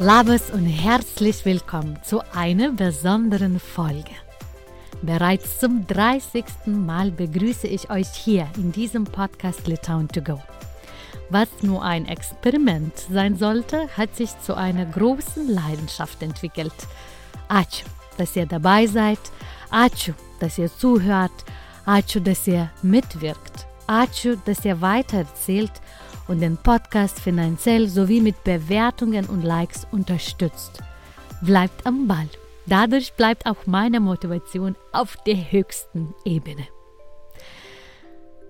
Labes und herzlich willkommen zu einer besonderen Folge. Bereits zum 30. Mal begrüße ich euch hier in diesem Podcast Litauen to go. Was nur ein Experiment sein sollte, hat sich zu einer großen Leidenschaft entwickelt. Ačiū, dass ihr dabei seid. Ačiū, dass ihr zuhört. Ačiū, dass ihr mitwirkt. Ačiū, dass ihr weitererzählt und den Podcast finanziell sowie mit Bewertungen und Likes unterstützt. Bleibt am Ball. Dadurch bleibt auch meine Motivation auf der höchsten Ebene.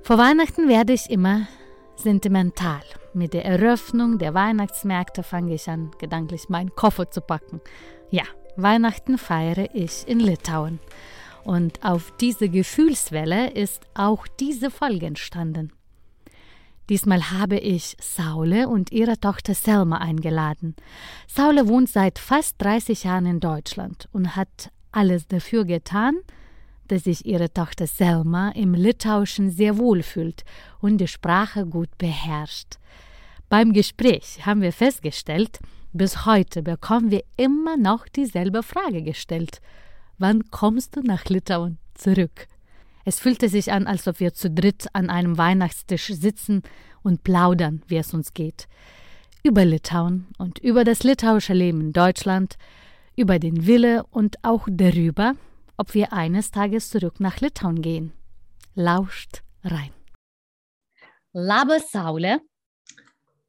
Vor Weihnachten werde ich immer sentimental. Mit der Eröffnung der Weihnachtsmärkte fange ich an, gedanklich meinen Koffer zu packen. Ja, Weihnachten feiere ich in Litauen. Und auf diese Gefühlswelle ist auch diese Folge entstanden. Diesmal habe ich Saule und ihre Tochter Selma eingeladen. Saule wohnt seit fast 30 Jahren in Deutschland und hat alles dafür getan, dass sich ihre Tochter Selma im Litauischen sehr wohl fühlt und die Sprache gut beherrscht. Beim Gespräch haben wir festgestellt, bis heute bekommen wir immer noch dieselbe Frage gestellt. Wann kommst du nach Litauen zurück? Es fühlte sich an, als ob wir zu dritt an einem Weihnachtstisch sitzen und plaudern, wie es uns geht. Über Litauen und über das litauische Leben in Deutschland, über den Wille und auch darüber, ob wir eines Tages zurück nach Litauen gehen. Lauscht rein. Labas, Saule.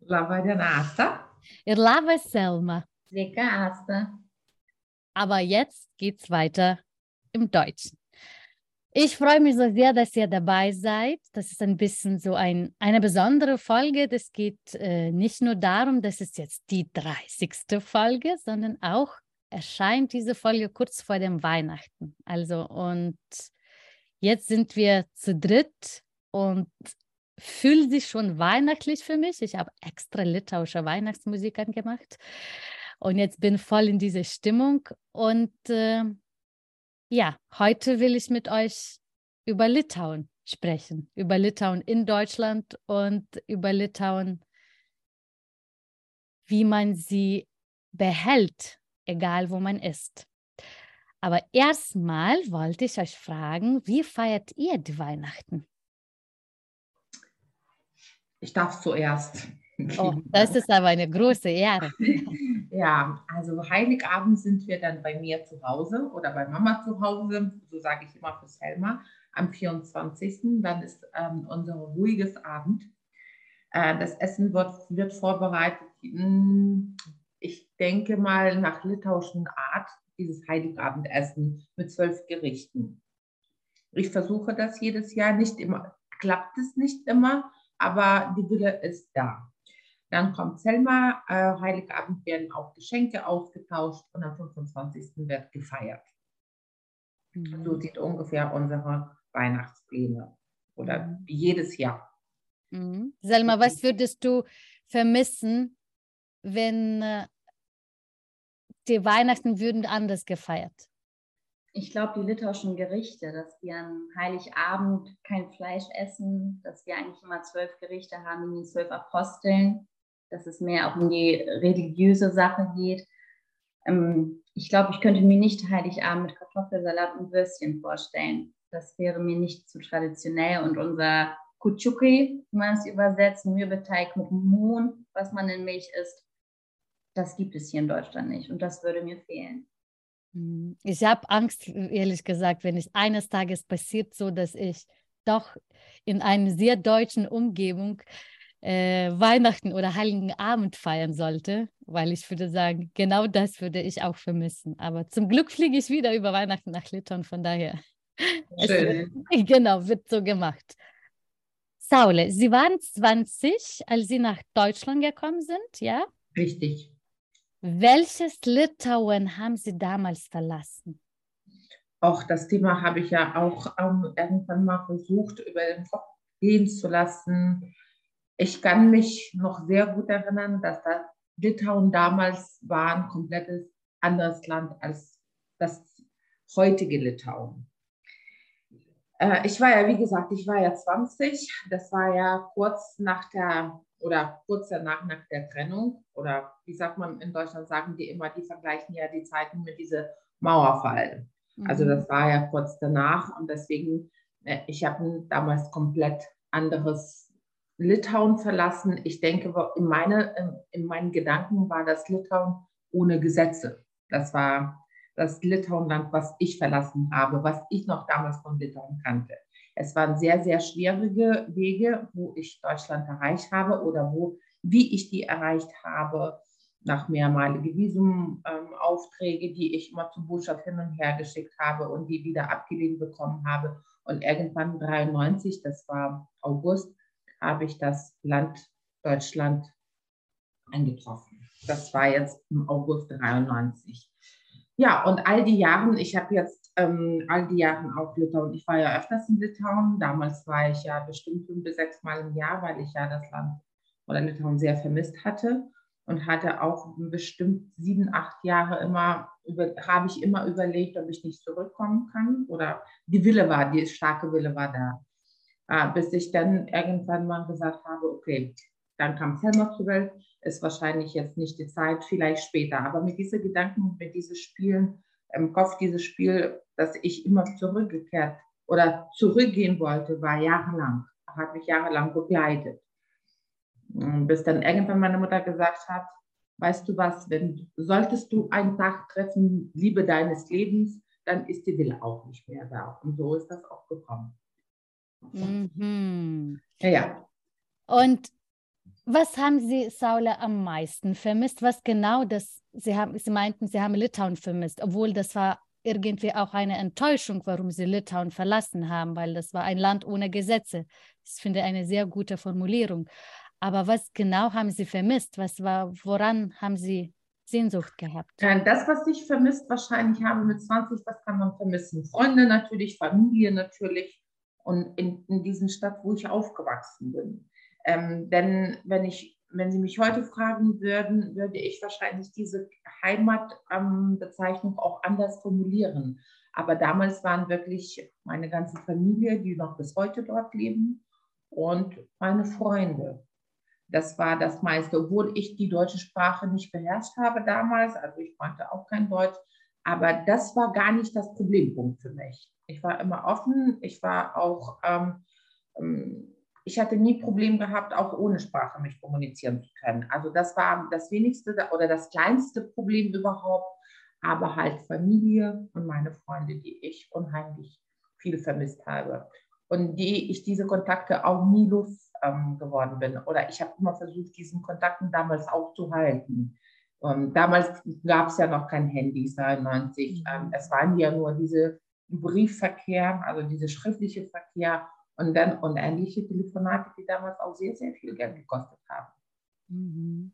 Labą dieną, Asta. Ir labas, Selma. Sveika, Asta. Aber jetzt geht's weiter im Deutschen. Ich freue mich so sehr, dass ihr dabei seid. Das ist ein bisschen so ein, eine besondere Folge. Das geht äh, nicht nur darum, dass es jetzt die 30. Folge, sondern auch erscheint diese Folge kurz vor dem Weihnachten. Also und jetzt sind wir zu dritt und fühlt sich schon weihnachtlich für mich. Ich habe extra litauische Weihnachtsmusik angemacht und jetzt bin voll in dieser Stimmung und äh, ja, heute will ich mit euch über Litauen sprechen, über Litauen in Deutschland und über Litauen, wie man sie behält, egal wo man ist. Aber erstmal wollte ich euch fragen, wie feiert ihr die Weihnachten? Ich darf zuerst. Oh, das ist aber eine große Ehre. Ja, also Heiligabend sind wir dann bei mir zu Hause oder bei Mama zu Hause, so sage ich immer für Selma, am 24. Dann ist ähm, unser ruhiges Abend. Äh, das Essen wird, wird vorbereitet, hm, ich denke mal nach litauischen Art, dieses Heiligabendessen mit zwölf Gerichten. Ich versuche das jedes Jahr, nicht immer, klappt es nicht immer, aber die Wille ist da. Dann kommt Selma, äh, Heiligabend werden auch Geschenke ausgetauscht und am 25. wird gefeiert. Mhm. So sieht ungefähr unsere Weihnachtspläne oder mhm. jedes Jahr. Mhm. Selma, was würdest du vermissen, wenn äh, die Weihnachten würden anders gefeiert? Ich glaube, die litauischen Gerichte, dass wir an Heiligabend kein Fleisch essen, dass wir eigentlich immer zwölf Gerichte haben, wie die zwölf Aposteln, dass es mehr auch um die religiöse Sache geht. Ähm, ich glaube, ich könnte mir nicht Heiligabend mit Kartoffelsalat und Würstchen vorstellen. Das wäre mir nicht zu traditionell. Und unser Kuchuki, wie man es übersetzt, Mürbeteig mit Mohn, was man in Milch isst, das gibt es hier in Deutschland nicht. Und das würde mir fehlen. Hm, ich habe Angst, ehrlich gesagt, wenn es eines Tages passiert, so dass ich doch in einer sehr deutschen Umgebung äh, Weihnachten oder Heiligen Abend feiern sollte, weil ich würde sagen, genau das würde ich auch vermissen. Aber zum Glück fliege ich wieder über Weihnachten nach Litauen, von daher. Schön. Wird, genau, wird so gemacht. Saule, Sie waren 20, als Sie nach Deutschland gekommen sind, ja? Richtig. Welches Litauen haben Sie damals verlassen? auch das Thema habe ich ja auch ähm, irgendwann mal versucht, über den Kopf gehen zu lassen. Ich kann mich noch sehr gut erinnern, dass das Litauen damals war ein komplettes anderes Land als das heutige Litauen. Äh, ich war ja, wie gesagt, ich war ja 20. Das war ja kurz nach der oder kurz danach nach der Trennung. Oder wie sagt man in Deutschland, sagen die immer, die vergleichen ja die Zeiten mit diesem Mauerfall. Also mhm. das war ja kurz danach und deswegen, äh, ich habe damals komplett anderes Litauen verlassen. Ich denke, in, meine, in meinen Gedanken war das Litauen ohne Gesetze. Das war das Litauenland, was ich verlassen habe, was ich noch damals von Litauen kannte. Es waren sehr, sehr schwierige Wege, wo ich Deutschland erreicht habe oder wo, wie ich die erreicht habe, nach mehrmalige Visumaufträge, ähm, die ich immer zum Botschaft hin und her geschickt habe und die wieder abgelehnt bekommen habe. Und irgendwann 93, das war August, habe ich das Land Deutschland eingetroffen. Das war jetzt im August 93. Ja, und all die Jahre, ich habe jetzt ähm, all die Jahre auch Litauen, ich war ja öfters in Litauen, damals war ich ja bestimmt fünf bis sechs Mal im Jahr, weil ich ja das Land oder Litauen sehr vermisst hatte und hatte auch bestimmt sieben, acht Jahre immer, habe ich immer überlegt, ob ich nicht zurückkommen kann oder die Wille war, die starke Wille war da. Äh, bis ich dann irgendwann mal gesagt habe, okay, dann kam Selma zur Welt, ist wahrscheinlich jetzt nicht die Zeit, vielleicht später. Aber mit diesen Gedanken, mit diesen Spielen im Kopf, dieses Spiel, dass ich immer zurückgekehrt oder zurückgehen wollte, war jahrelang, hat mich jahrelang begleitet. Bis dann irgendwann meine Mutter gesagt hat, weißt du was, wenn solltest du einen Tag treffen, Liebe deines Lebens, dann ist die Wille auch nicht mehr da. Und so ist das auch gekommen. Mhm. Ja. Und was haben Sie, Saule, am meisten vermisst? Was genau das, Sie, haben, Sie meinten, Sie haben Litauen vermisst, obwohl das war irgendwie auch eine Enttäuschung, warum Sie Litauen verlassen haben, weil das war ein Land ohne Gesetze. Ich finde eine sehr gute Formulierung. Aber was genau haben Sie vermisst? Was war, woran haben Sie Sehnsucht gehabt? Das, was ich vermisst wahrscheinlich habe mit 20, was kann man vermissen? Freunde natürlich, Familie natürlich und in, in diesen Stadt, wo ich aufgewachsen bin. Ähm, denn wenn ich, wenn Sie mich heute fragen würden, würde ich wahrscheinlich diese Heimatbezeichnung ähm, auch anders formulieren. Aber damals waren wirklich meine ganze Familie, die noch bis heute dort leben, und meine Freunde. Das war das meiste, obwohl ich die deutsche Sprache nicht beherrscht habe damals. Also ich konnte auch kein Deutsch. Aber das war gar nicht das Problempunkt für mich. Ich war immer offen. Ich war auch ähm, ähm ich hatte nie Problem gehabt, auch ohne Sprache mich kommunizieren zu können. Also das war das wenigste oder das kleinste Problem überhaupt, aber halt Familie und meine Freunde, die ich unheimlich viel vermisst habe und die ich diese Kontakte auch nie los ähm, geworden bin. Oder ich habe immer versucht, diesen Kontakten damals auch zu halten. Und damals gab es ja noch kein Handy, 92. Ähm, es waren ja nur diese Briefverkehr, also diese schriftliche Verkehr und dann unendliche Telefonate, die damals auch sehr, sehr viel Geld gekostet haben. Mhm.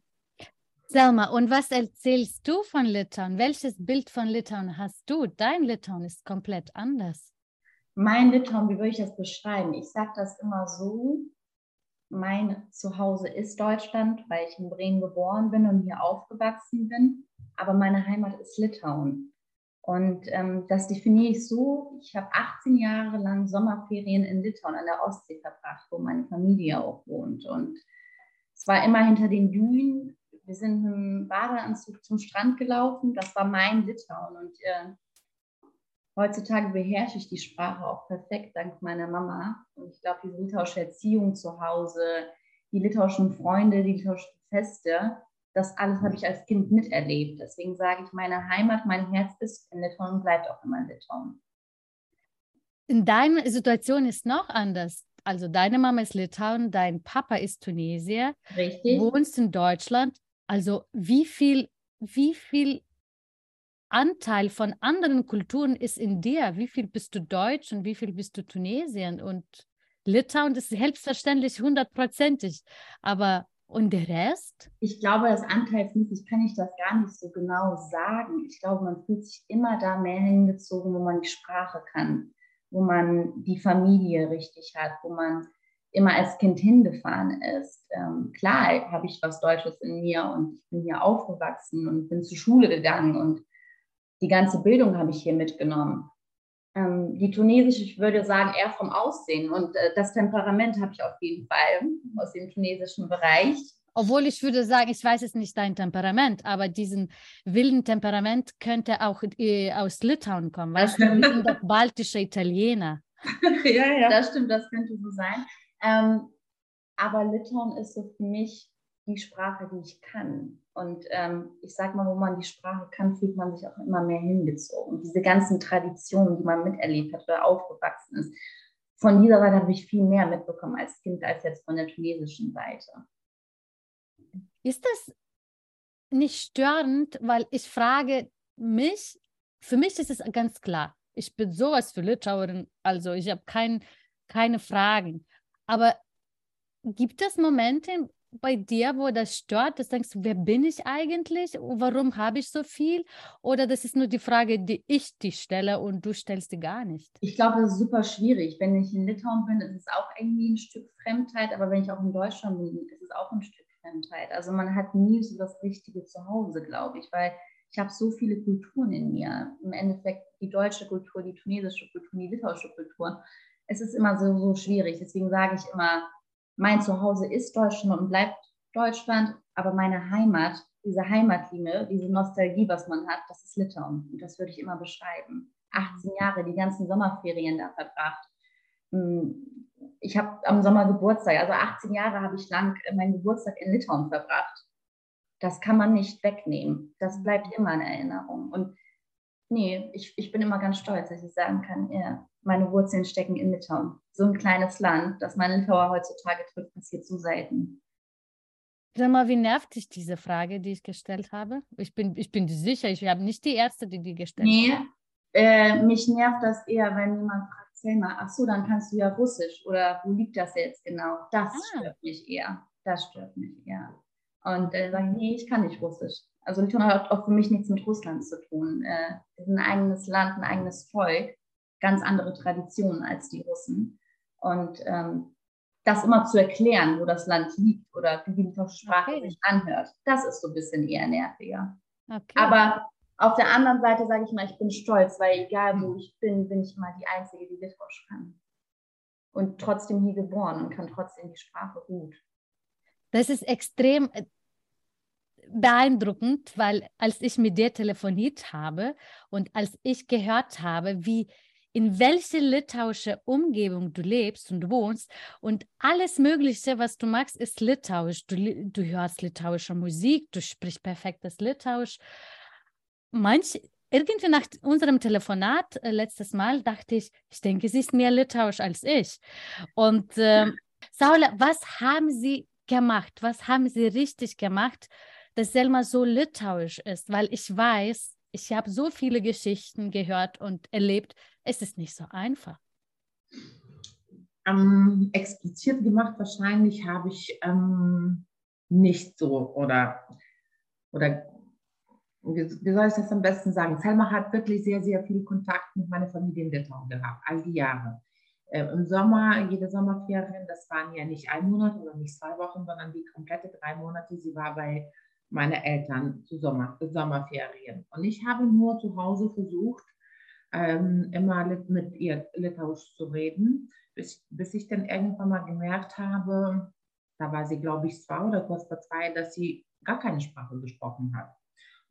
Selma, und was erzählst du von Litauen? Welches Bild von Litauen hast du? Dein Litauen ist komplett anders. Mein Litauen, wie würde ich das beschreiben? Ich sage das immer so, mein Zuhause ist Deutschland, weil ich in Bremen geboren bin und hier aufgewachsen bin, aber meine Heimat ist Litauen. Und ähm, das definiere ich so, ich habe 18 Jahre lang Sommerferien in Litauen an der Ostsee verbracht, wo meine Familie auch wohnt. Und es war immer hinter den Dünen. Wir sind im Badeanzug zum Strand gelaufen. Das war mein Litauen. Und äh, heutzutage beherrsche ich die Sprache auch perfekt, dank meiner Mama. Und ich glaube, die litauische Erziehung zu Hause, die litauischen Freunde, die litauischen Feste, das alles habe ich als Kind miterlebt. Deswegen sage ich, meine Heimat, mein Herz ist in Litauen und bleibt auch immer in Litauen. In deiner Situation ist noch anders. Also deine Mama ist Litauen, dein Papa ist Tunesier. Richtig. Wohnst in Deutschland. Also wie viel, wie viel Anteil von anderen Kulturen ist in dir? Wie viel bist du Deutsch und wie viel bist du Tunesien? Und Litauen ist selbstverständlich hundertprozentig. Aber Und der Rest? Ich glaube, das anteilsmäßig kann ich das gar nicht so genau sagen. Ich glaube, man fühlt sich immer da mehr hingezogen, wo man die Sprache kann, wo man die Familie richtig hat, wo man immer als Kind hingefahren ist. Ähm, klar habe ich was Deutsches in mir und ich bin hier aufgewachsen und bin zur Schule gegangen und die ganze Bildung habe ich hier mitgenommen. Ähm, die tunesische, ich würde sagen, eher vom Aussehen und äh, das Temperament habe ich auf jeden Fall aus dem tunesischen Bereich. Obwohl ich würde sagen, ich weiß es nicht dein Temperament, aber diesen wilden Temperament könnte auch äh, aus Litauen kommen. Weißt du, wir sind doch baltische Italiener. ja, ja. Das stimmt, das könnte so sein. Ähm, aber Litauen ist so für mich die Sprache, die ich kann. Und ähm, ich sage mal, wo man die Sprache kann, fühlt man sich auch immer mehr hingezogen. Diese ganzen Traditionen, die man miterlebt hat oder aufgewachsen ist, von dieser Seite habe ich viel mehr mitbekommen als Kind als jetzt von der tunesischen Seite. Ist das nicht störend, weil ich frage mich, für mich ist es ganz klar, ich bin sowas für Litauerin, also ich habe kein, keine Fragen. Aber gibt es Momente bei dir, wo das stört, dass du denkst, wer bin ich eigentlich? Warum habe ich so viel? Oder das ist nur die Frage, die ich dich stelle und du stellst die gar nicht? Ich glaube, das ist super schwierig. Wenn ich in Litauen bin, ist es auch irgendwie ein Stück Fremdheit, aber wenn ich auch in Deutschland bin, ist es auch ein Stück Fremdheit. Also man hat nie so das richtige Zuhause, glaube ich, weil ich habe so viele Kulturen in mir. Im Endeffekt die deutsche Kultur, die tunesische Kultur, die litauische Kultur es ist immer so, so schwierig. Deswegen sage ich immer, mein Zuhause ist Deutschland und bleibt Deutschland, aber meine Heimat, diese Heimatliebe, diese Nostalgie, was man hat, das ist Litauen. Und das würde ich immer beschreiben. 18 Jahre, die ganzen Sommerferien da verbracht. Hm, ich habe am Sommer Geburtstag, also 18 Jahre habe ich lang meinen Geburtstag in Litauen verbracht. Das kann man nicht wegnehmen. Das bleibt immer in Erinnerung. Und nee, ich, ich bin immer ganz stolz, dass ich sagen kann, ja, meine Wurzeln stecken in Litauen. So ein kleines Land, das man Litauer heutzutage trifft, passiert so selten. Sag mal, wie nervt dich diese Frage, die ich gestellt habe? Ich bin, ich bin sicher, ich habe nicht die Erste, die die gestellt nee, hat. Nee, äh, mich nervt das eher, wenn jemand fragt, Selma, ach so, dann kannst du ja Russisch oder wo liegt das jetzt genau? Das ah. stört mich eher. Das stört mich eher. Und äh, sage ich, nee, ich kann nicht Russisch. Also Litauen hat auch für mich nichts mit Russland zu tun. Äh, ist ein eigenes Land, ein eigenes Volk, ganz andere Traditionen als die Russen. Und ähm, das immer zu erklären, wo das Land liegt oder wie die litauische Sprache okay. sich anhört, das ist so ein bisschen eher nerviger. Okay. Aber auf der anderen Seite sage ich mal, ich bin stolz, weil egal wo ich bin, bin ich immer die Einzige, die Litauisch kann. Und trotzdem hier geboren und kann trotzdem die Sprache gut. Das ist extrem, äh, beeindruckend, weil als ich mit dir telefoniert habe und als ich gehört habe, wie in welche litauische Umgebung du lebst und wohnst und alles Mögliche, was du magst, ist litauisch. Du, du hörst litauische Musik, du sprichst perfektes Litauisch. Manch, irgendwie nach unserem Telefonat äh, letztes Mal dachte ich, ich denke, sie ist mehr litauisch als ich. Und äh, Saule, was haben sie gemacht? Was haben sie richtig gemacht, dass Selma so litauisch ist, weil ich weiß, ich habe so viele Geschichten gehört und erlebt, es ist nicht so einfach. Ähm, explizit gemacht wahrscheinlich habe ich ähm, nicht so oder, oder wie, wie, soll ich das am besten sagen? Selma hat wirklich sehr, sehr viel Kontakt mit meiner Familie in Litauen gehabt, all die Jahre. Äh, Im Sommer, jede Sommerferien, das waren ja nicht ein Monat oder nicht zwei Wochen, sondern die komplette drei Monate. Sie war bei meine Eltern zu Sommer, Sommerferien. Und ich habe nur zu Hause versucht, ähm, immer mit ihr Litauisch zu reden, bis, bis ich dann irgendwann mal gemerkt habe, da war sie, glaube ich, zwei oder kurz vor zwei, dass sie gar keine Sprache gesprochen hat.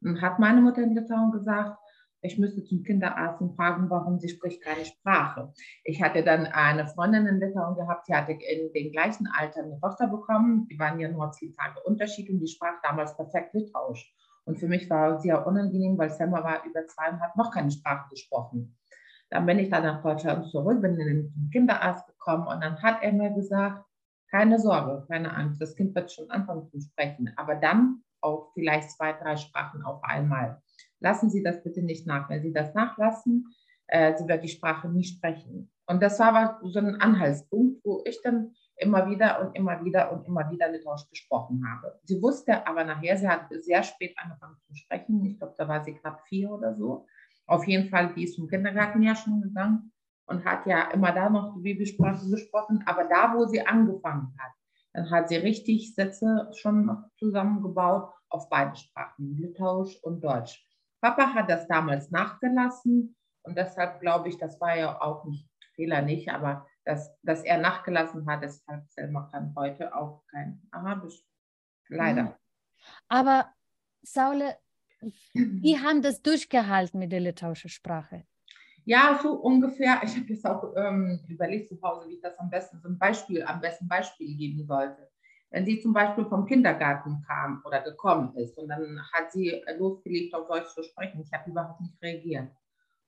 Und hat meine Mutter in Litauen gesagt, ich müsste zum Kinderarzt und fragen, warum sie spricht keine Sprache. Ich hatte dann eine Freundin in Litauen gehabt, die hatte in dem gleichen Alter eine Tochter bekommen. Die waren ja nur zehn Tage Unterschied und die sprach damals perfekt Litauisch. Und für mich war es sehr unangenehm, weil Selma war über zwei und hat noch keine Sprache gesprochen. Dann bin ich dann nach Deutschland zurück, bin in den Kinderarzt gekommen und dann hat er mir gesagt, keine Sorge, keine Angst, das Kind wird schon anfangen zu sprechen, aber dann auch vielleicht zwei, drei Sprachen auf einmal. Lassen Sie das bitte nicht nach. Wenn Sie das nachlassen, äh, sie wird die Sprache nie sprechen. Und das war so ein Anhaltspunkt, wo ich dann immer wieder und immer wieder und immer wieder Litauisch gesprochen habe. Sie wusste aber nachher, sie hat sehr spät angefangen zu sprechen. Ich glaube, da war sie knapp vier oder so. Auf jeden Fall, die ist zum Kindergarten ja schon gegangen und hat ja immer da noch die Babysprache gesprochen. Aber da, wo sie angefangen hat, dann hat sie richtig Sätze schon zusammengebaut auf beide Sprachen, Litauisch und Deutsch. Papa hat das damals nachgelassen und deshalb glaube ich, das war ja auch nicht Fehler nicht, aber dass, dass er nachgelassen hat, deshalb Selma kann heute auch kein Arabisch. Leider. Mhm. Aber Saule, wie haben das durchgehalten mit der litauischen Sprache? Ja, so ungefähr. Ich habe jetzt auch ähm, überlegt zu Hause, wie ich das am besten, so ein Beispiel, am besten Beispiel geben sollte. Wenn sie zum Beispiel vom Kindergarten kam oder gekommen ist und dann hat sie losgelegt, auf Deutsch zu sprechen, ich habe überhaupt nicht reagiert,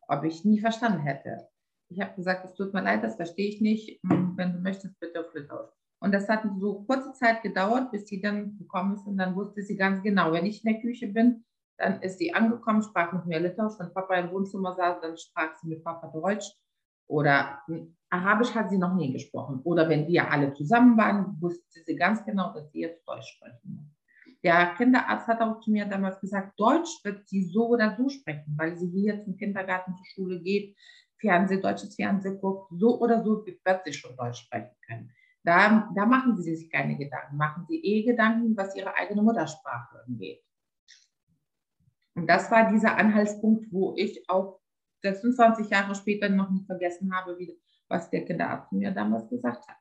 ob ich nie verstanden hätte. Ich habe gesagt, es tut mir leid, das verstehe ich nicht. Hm, wenn du möchtest, bitte auf Litauisch. Und das hat so kurze Zeit gedauert, bis sie dann gekommen ist. Und dann wusste sie ganz genau, wenn ich in der Küche bin, dann ist sie angekommen, sprach mit mir Litauisch. Wenn Papa im Wohnzimmer saß, dann sprach sie mit Papa Deutsch. Oder hm, Arabisch hat sie noch nie gesprochen. Oder wenn wir alle zusammen waren, wusste sie ganz genau, dass sie jetzt Deutsch sprechen muss. Der Kinderarzt hat auch zu mir damals gesagt, Deutsch wird sie so oder so sprechen, weil sie hier zum Kindergarten, zur Schule geht, Fernseh, deutsches Fernsehen guckt, so oder so wird sie schon Deutsch sprechen können. Da, da machen sie sich keine Gedanken, machen sie eh Gedanken, was ihre eigene Muttersprache angeht. Und das war dieser Anhaltspunkt, wo ich auch 26 Jahre später noch nicht vergessen habe, wie, was der Kinderarzt mir damals gesagt hat.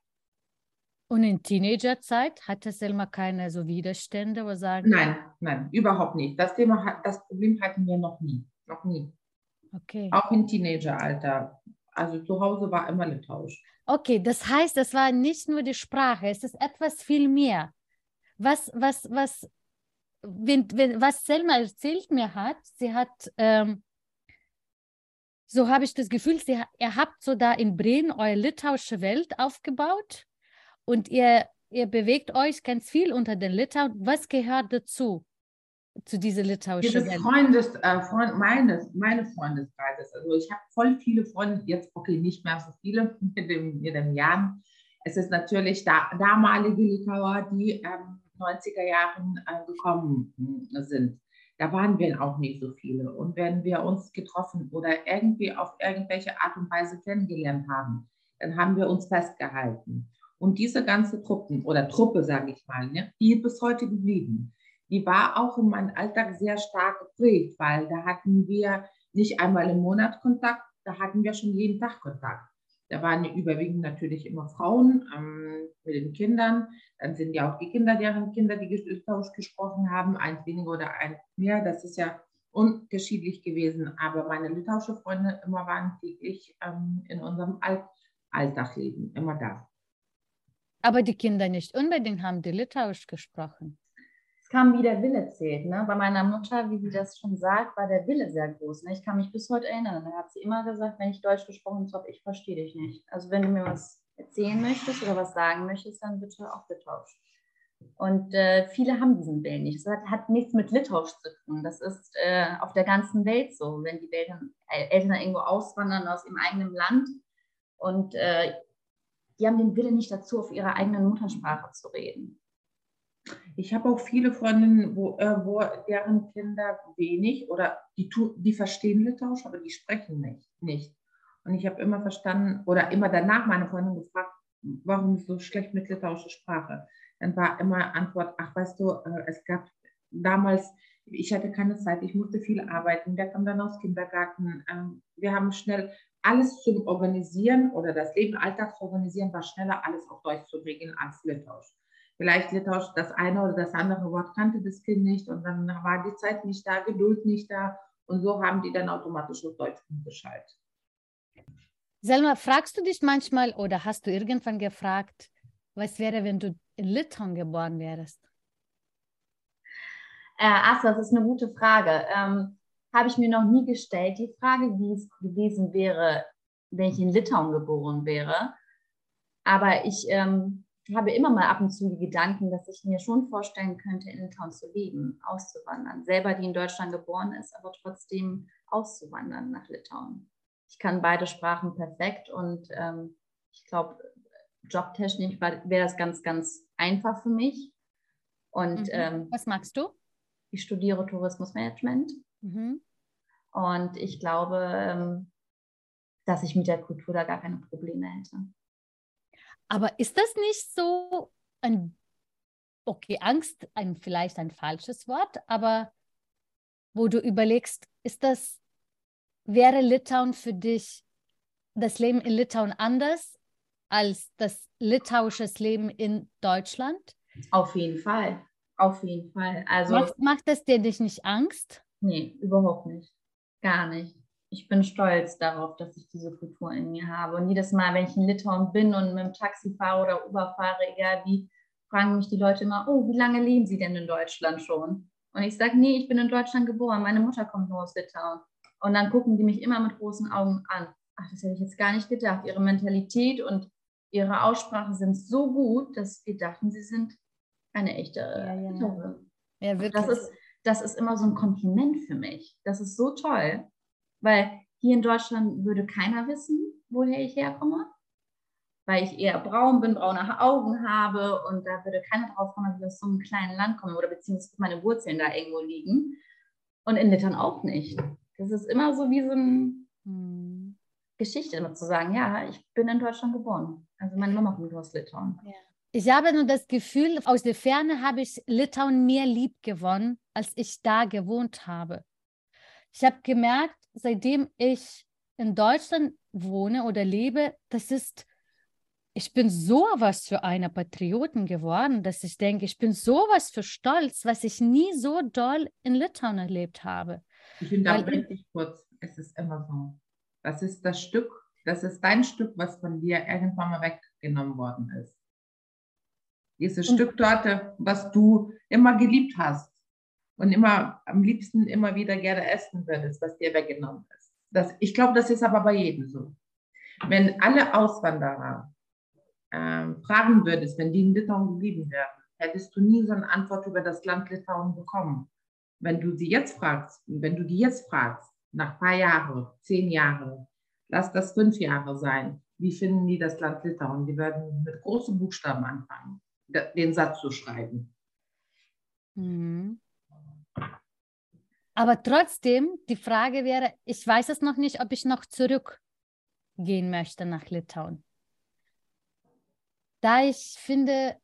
Und in Teenagerzeit hatte Selma keine so Widerstände, wo sagen? Nein, nein, überhaupt nicht. Das Thema, das Problem hatten wir noch nie, noch nie. Okay. Auch im Teenageralter. Also zu Hause war immer Litauisch. Okay, das heißt, das war nicht nur die Sprache, es ist etwas viel mehr. Was, was, was, wenn, wenn, was Selma erzählt mir hat, sie hat, ähm, so habe ich das Gefühl, sie, ihr habt so da in Bremen eure litauische Welt aufgebaut und ihr, ihr bewegt euch ganz viel unter den Litauen. Was gehört dazu? zu dieser litauischen Welt? Freundes, äh, Freund, meines, meines Freundeskreises. Also ich habe voll viele Freunde, jetzt okay, nicht mehr so viele mit dem, mit dem Jahren. Es ist natürlich da, damalige Litauer, die ähm, 90er Jahren äh, gekommen äh, sind. Da waren wir auch nicht so viele. Und wenn wir uns getroffen oder irgendwie auf irgendwelche Art und Weise kennengelernt haben, dann haben wir uns festgehalten. Und diese ganze Truppen oder Truppe, sage ich mal, ne, die bis heute geblieben die war auch in meinem Alltag sehr stark geprägt, weil da hatten wir nicht einmal im Monat Kontakt, da hatten wir schon jeden Tag Kontakt. Da waren überwiegend natürlich immer Frauen ähm, mit den Kindern. Dann sind ja auch die Kinder, deren Kinder, die Österreich gesprochen haben, eins weniger oder eins mehr. Das ist ja unterschiedlich gewesen. Aber meine litauische Freunde immer waren täglich ähm, in unserem All Alltag leben, immer da. Aber die Kinder nicht unbedingt haben die Litauisch gesprochen es kam, wie der Wille zählt. Ne? Bei meiner Mutter, wie sie das schon sagt, war der Wille sehr groß. Ne? Ich kann mich bis heute erinnern. Da hat sie immer gesagt, wenn ich Deutsch gesprochen habe, ich verstehe dich nicht. Also wenn du mir was erzählen möchtest oder was sagen möchtest, dann bitte auch Litauisch. Und äh, viele haben diesen Willen nicht. Das hat, hat, nichts mit Litauisch zu tun. Das ist äh, auf der ganzen Welt so. Wenn die Eltern, äh, Eltern irgendwo auswandern aus ihrem eigenen Land und äh, die haben den Willen nicht dazu, auf ihrer eigenen Muttersprache zu reden. Ich habe auch viele Freundinnen, wo, äh, wo deren Kinder wenig oder die, die verstehen Litauisch, aber die sprechen nicht. nicht. Und ich habe immer verstanden oder immer danach meine Freundin gefragt, warum so schlecht mit litauischer Sprache. Dann war immer Antwort, ach weißt du, äh, es gab damals, ich hatte keine Zeit, ich musste viel arbeiten, der kam dann aus Kindergarten. Ähm, wir haben schnell alles zu organisieren oder das Leben Alltag zu organisieren, war schneller alles auf Deutsch zu bringen als Litauisch. Vielleicht Litauisch das eine oder das andere Wort kannte das Kind nicht und dann war die Zeit nicht da, Geduld nicht da und so haben die dann automatisch auf Deutsch umgeschaltet. Selma, fragst du dich manchmal oder hast du irgendwann gefragt, was wäre, wenn du in Litauen geboren wärst? Äh, Asa, das ist eine gute Frage. Ähm, Habe ich mir noch nie gestellt, die Frage, wie es gewesen wäre, wenn ich in Litauen geboren wäre. Aber ich ähm, habe immer mal ab und zu die Gedanken, dass ich mir schon vorstellen könnte, in Litauen zu leben, auszuwandern. Selber, die in Deutschland geboren ist, aber trotzdem auszuwandern nach Litauen. Ich kann beide Sprachen perfekt und ähm, ich glaube, jobtechnisch wäre das ganz, ganz einfach für mich. Und Mhm. ähm, Was magst du? ich studiere Tourismusmanagement Mhm. und ich glaube, ähm, dass ich mit der Kultur da gar keine Probleme hätte. Aber ist das nicht so ein, okay, Angst, ein, vielleicht ein falsches Wort, aber wo du überlegst, ist das, wäre Litauen für dich, das Leben in Litauen anders als das litauische Leben in Deutschland? Auf jeden Fall. Auf jeden Fall. Also, Macht, macht das dir dich nicht Angst? nee, überhaupt nicht. Gar nicht. Ich bin stolz darauf, dass ich diese Kultur in mir habe. Und jedes Mal, wenn ich in Litauen bin und mit dem Taxi fahre oder Uber fahre, egal wie, fragen mich die Leute immer, oh, wie lange leben Sie denn in Deutschland schon? Und ich sage, nee, ich bin in Deutschland geboren. Meine Mutter kommt nur aus Litauen. Und dann gucken die mich immer mit großen Augen an. Ach, das hätte ich jetzt gar nicht gedacht. Ihre Mentalität und ihre Aussprache sind so gut, dass wir dachten, sie sind eine echte Ja, ja. Ja, Das ist, das ist immer so ein Kompliment für mich. Das ist so toll, weil hier in Deutschland würde keiner wissen, woher ich herkomme, weil ich eher braun bin, braune Augen habe und da würde keiner drauf kommen, dass ich aus so einem kleinen Land komme oder beziehungsweise meine Wurzeln da irgendwo liegen. Und in Litauen auch nicht. Das ist immer so wie so eine Hm. Geschichte, immer zu sagen, ja, ich bin in Deutschland geboren. Also meine Mama kommt aus Litauen. Ich habe nur das Gefühl, aus der Ferne habe ich Litauen mehr lieb gewonnen, als ich da gewohnt habe. Ich habe gemerkt, seitdem ich in Deutschland wohne oder lebe, das ist, ich bin sowas für eine Patrioten geworden, dass ich denke, ich bin sowas für stolz, was ich nie so doll in Litauen erlebt habe. Ich Weil unterbreche dich kurz. Es ist immer so. Das ist das Stück, das ist dein Stück, was von dir irgendwann mal weggenommen worden ist. Dieses Stück dort, was du immer geliebt hast und immer am liebsten immer wieder gerne essen würdest, was dir weggenommen ist. Das, ich glaube, das ist aber bei jedem so. Wenn alle Auswanderer ähm, fragen würdest, wenn die in Litauen geblieben wären, hättest du nie so eine Antwort über das Land Litauen bekommen. Wenn du sie jetzt fragst, wenn du die jetzt fragst, nach ein paar Jahren, zehn Jahre, lass das fünf Jahre sein, wie finden die das Land Litauen? Die werden mit großen Buchstaben anfangen, den Satz zu schreiben. Mhm. Aber trotzdem, die Frage wäre, ich weiß es noch nicht, ob ich noch zurückgehen möchte nach Litauen. Da ich finde,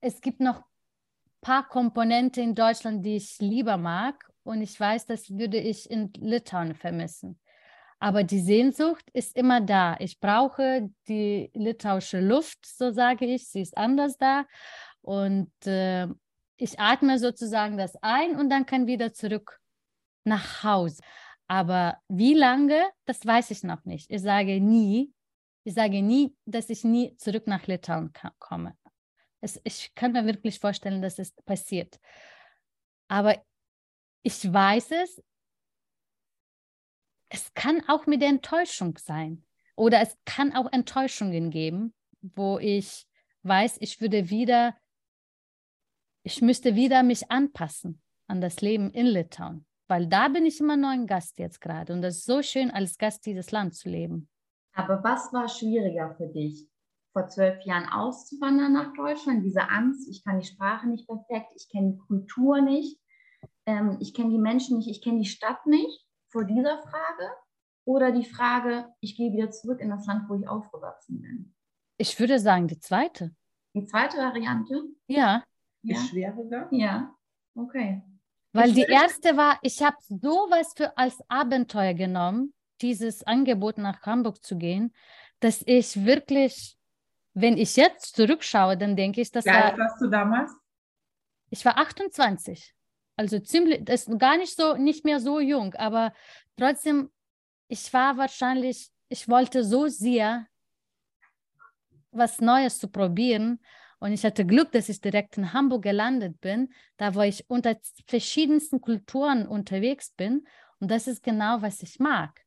es gibt noch ein paar Komponenten in Deutschland, die ich lieber mag und ich weiß, das würde ich in Litauen vermissen. Aber die Sehnsucht ist immer da. Ich brauche die litauische Luft, so sage ich. Sie ist anders da. Und äh, ich atme sozusagen das ein und dann kann wieder zurück nach Hause. Aber wie lange, das weiß ich noch nicht. Ich sage nie, ich sage nie, dass ich nie zurück nach Litauen komme. Es, ich kann mir wirklich vorstellen, dass es passiert. Aber ich weiß es, es kann auch mit der Enttäuschung sein. Oder es kann auch Enttäuschungen geben, wo ich weiß, ich würde wieder, ich müsste wieder mich anpassen an das Leben in Litauen. Weil da bin ich immer nur ein Gast jetzt gerade. Und das ist so schön, als Gast dieses Land zu leben. Aber was war schwieriger für dich? Vor zwölf Jahren auszuwandern nach Deutschland, diese Angst, ich kann die Sprache nicht perfekt, ich kenne die Kultur nicht, ähm, ich kenne die Menschen nicht, ich kenne die Stadt nicht, vor dieser Frage? Oder die Frage, ich gehe wieder zurück in das Land, wo ich aufgewachsen bin? Ich würde sagen, die zweite. Die zweite Variante? Ja, Ja, Ist schwieriger? ja. okay. weil Ich die erste war, ich habe sowas für als Abenteuer genommen, dieses Angebot nach Hamburg zu gehen, dass ich wirklich, wenn ich jetzt zurückschaue, dann denke ich, das Wie war alt warst du damals? Ich war 28. Also ziemlich, das ist gar nicht so, nicht mehr so jung, aber trotzdem, ich war wahrscheinlich, ich wollte so sehr was Neues zu probieren. Und ich hatte Glück, dass ich direkt in Hamburg gelandet bin, da wo ich unter verschiedensten Kulturen unterwegs bin. Und das ist genau, was ich mag.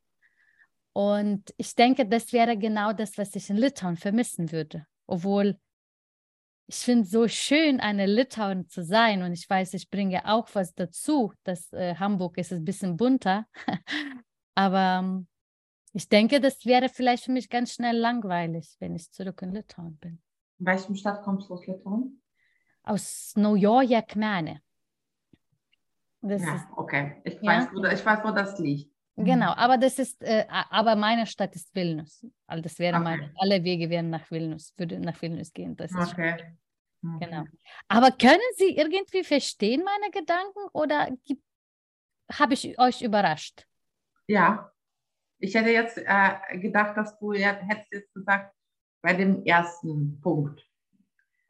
Und ich denke, das wäre genau das, was ich in Litauen vermissen würde. Obwohl ich finde so schön, eine Litauerin zu sein. Und ich weiß, ich bringe auch was dazu, dass äh, Hamburg ist ein bisschen bunter. Aber ähm, Ich denke, das wäre vielleicht für mich ganz schnell langweilig, wenn ich zurück in Litauen bin. In welchem Stadt kommst du aus Litauen? Aus Naujoje Akmenė. Das ja, ist, okay. Ich, Ja. weiß, wo, ich weiß, wo das liegt. genau, aber das ist, äh, aber meine Stadt ist Vilnius. Also das wäre Okay. meine, alle Wege wären nach Vilnius, würde nach Vilnius gehen. Das ist Okay. okay. Genau. Aber können Sie irgendwie verstehen meine Gedanken oder habe ich euch überrascht? Ja. Ich hätte jetzt äh, gedacht, dass du ja, hättest jetzt gesagt, bei dem ersten Punkt.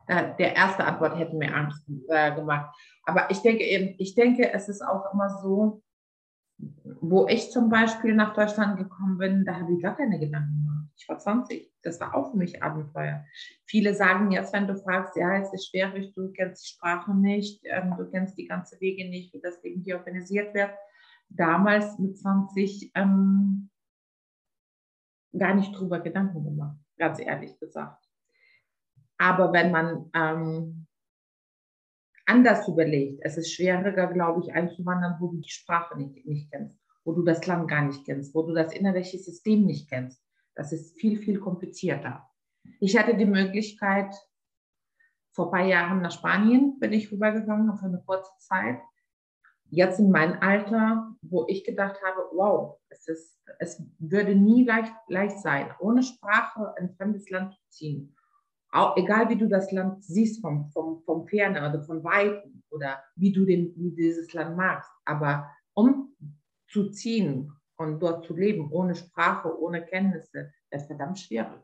Der erste Antwort hätte mir Angst äh, gemacht. Aber ich denke eben, ich denke, es ist auch immer so, wo ich zum Beispiel nach Deutschland gekommen bin, da habe ich gar keine Gedanken gemacht. Ich war 20. Das war auch für mich Abenteuer. Viele sagen jetzt, wenn du fragst, ja, es ist schwierig, du kennst die Sprache nicht, ähm, du kennst die ganzen Wege nicht, wie das Leben hier organisiert wird. Damals mit 20 ähm, gar nicht drüber Gedanken gemacht, ganz ehrlich gesagt. Aber wenn man ähm, anders überlegt, es ist schwieriger, glaube ich, einzuwandern, wo du die Sprache nicht, nicht kennst, wo du das Land gar nicht kennst, wo du das innerliche System nicht kennst. Das ist viel, viel komplizierter. Ich hatte die Möglichkeit, vor ein paar Jahren nach Spanien bin ich rübergegangen für eine kurze Zeit. Jetzt in meinem Alter, wo ich gedacht habe, wow, es, ist, es würde nie leicht, leicht sein, ohne Sprache ein fremdes Land zu ziehen. Auch, egal wie du das Land siehst vom, vom, vom Ferne oder von Weitem oder wie du den, wie dieses Land magst. Aber um zu ziehen und dort zu leben, ohne Sprache, ohne Kenntnisse, das ist verdammt schwierig.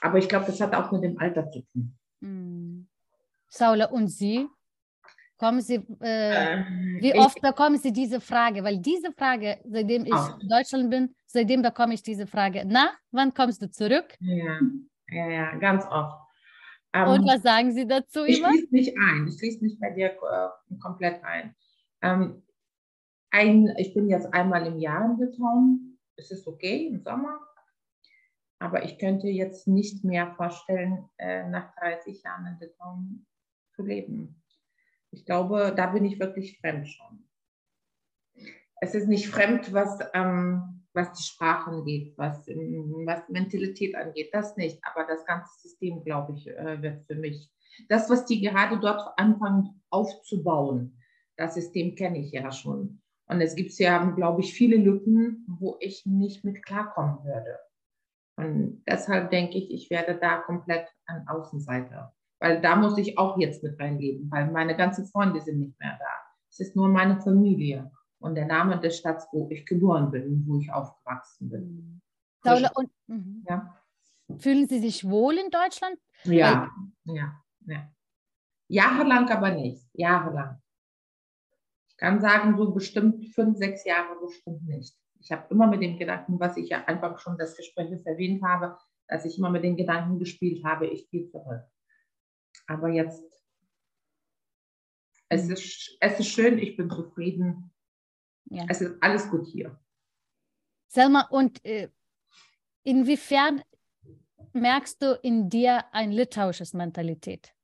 Aber ich glaube, das hat auch mit dem Alter zu tun. Hm. Saula, und Sie? Kommen Sie, äh, Ähm, wie ich- oft bekommen Sie diese Frage? Weil diese Frage, seitdem ich Oft. in Deutschland bin, seitdem bekomme ich diese Frage. Na, wann kommst du zurück? Ja, ja, ja, ganz oft. Ähm, Und was sagen Sie dazu ich immer? schließe mich ein. Ich schließe mich bei dir äh, komplett ein. Ähm, ein. Ich bin jetzt einmal im Jahr in Litauen. Es ist okay im Sommer. Aber ich könnte jetzt nicht mehr vorstellen, äh, nach 30 Jahren in Litauen zu leben. Ich glaube, da bin ich wirklich fremd schon. Es ist nicht fremd, was, ähm, was die Sprache angeht, was, ähm, was Mentalität angeht, das nicht. Aber das ganze System, glaube ich, äh, wird für mich. Das, was die gerade dort anfangen aufzubauen, das System kenne ich ja schon. Und es gibt ja, glaube ich, viele Lücken, wo ich nicht mit klarkommen würde. Und deshalb denke ich, ich werde da komplett ein Außenseiter. Weil da muss ich auch jetzt mit reinleben, weil meine ganzen Freunde sind nicht mehr da. Es ist nur meine Familie und der Name des Stadts, wo ich geboren bin, wo ich aufgewachsen bin. Saula, und, mhm. Ja, Fühlen Sie sich wohl in Deutschland? ja, ja, ja. Jahrelang aber nicht. Jahrelang. Ich kann sagen, so bestimmt fünf, sechs Jahre bestimmt nicht. Ich habe immer mit dem Gedanken, was ich ja einfach schon das Gespräch erwähnt habe, dass ich immer mit den Gedanken gespielt habe, ich gehe zurück. Aber jetzt, es ist, es ist schön, ich bin zufrieden. Ja. Es ist alles gut hier. Selma, und äh, inwiefern merkst du in dir ein litauisches Mentalität?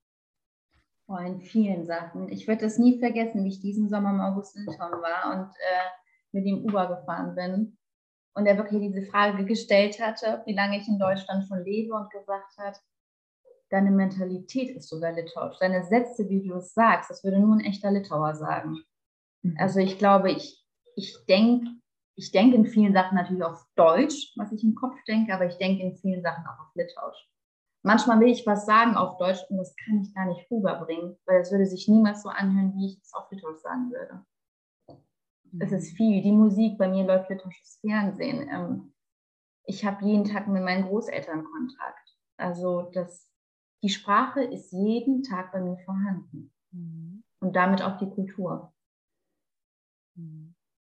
Oh, in vielen Sachen. Ich werde es nie vergessen, wie ich diesen Sommer im August in Litauen war und äh, mit ihm Uber gefahren bin. Und er wirklich diese Frage gestellt hatte, wie lange ich in Deutschland schon lebe und gesagt hat, deine Mentalität ist sogar litauisch. Deine Sätze, wie du es sagst, das würde nur ein echter Litauer sagen. Also ich glaube, ich, ich denke ich denk in vielen Sachen natürlich auf Deutsch, was ich im Kopf denke, aber ich denke in vielen Sachen auch auf Litauisch. Manchmal will ich was sagen auf Deutsch und das kann ich gar nicht rüberbringen, weil es würde sich niemals so anhören, wie ich es auf Litauisch sagen würde. Es ist viel. Die Musik, bei mir läuft litauisches Fernsehen. Ähm, ich habe jeden Tag mit meinen Großeltern Kontakt. Also das, die Sprache ist jeden Tag bei mir vorhanden. Mhm. Und damit auch die Kultur.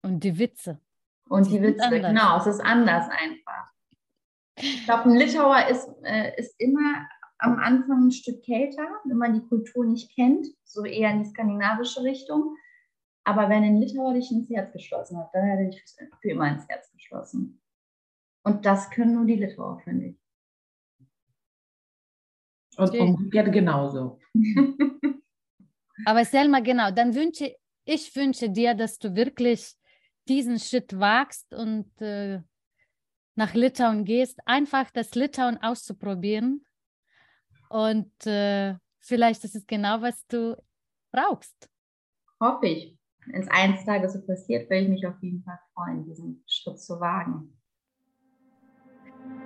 Und die Witze. Und Die die Witze, genau, es ist anders einfach. Ich glaube, ein Litauer ist, äh, ist immer am Anfang ein Stück kälter, wenn man die Kultur nicht kennt, so eher in die skandinavische Richtung. Aber wenn ein Litauer dich ins Herz geschlossen hat, dann hat er dich für immer ins Herz geschlossen. Und das können nur die Litauer, finde ich. Und umgekehrt genauso. Aber Selma, genau, dann wünsche ich wünsche dir, dass du wirklich diesen Schritt wagst und äh, nach Litauen gehst, einfach das Litauen auszuprobieren. Und äh, vielleicht ist es genau, was du brauchst. Hoffe ich. Wenn es eines Tages so passiert, werde ich mich auf jeden Fall freuen, diesen Schritt zu wagen.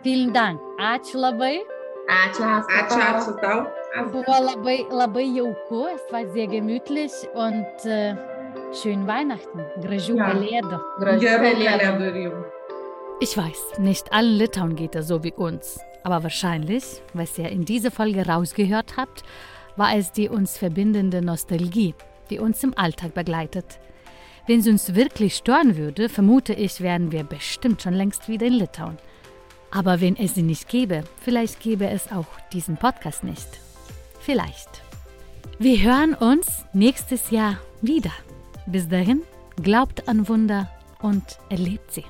Vielen Dank. Ačiū labai. Ačiū, Ačiū, ačiū tau. Buvo labai, labai jauku, es war sehr gemütlich und äh, schönen Weihnachten. Gražių Ja. Kalėdų. Gerų kalėdų ir jums. Ich weiß, nicht allen Litauen geht es so wie uns. Aber wahrscheinlich, was ihr in dieser Folge rausgehört habt, war es die uns verbindende Nostalgie, die uns im Alltag begleitet. Wenn sie uns wirklich stören würde, vermute ich, wären wir bestimmt schon längst wieder in Litauen. Aber wenn es sie nicht gäbe, vielleicht gäbe es auch diesen Podcast nicht. Vielleicht. Wir hören uns nächstes Jahr wieder. Bis dahin, glaubt an Wunder und erlebt sie.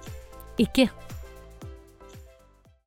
Iki!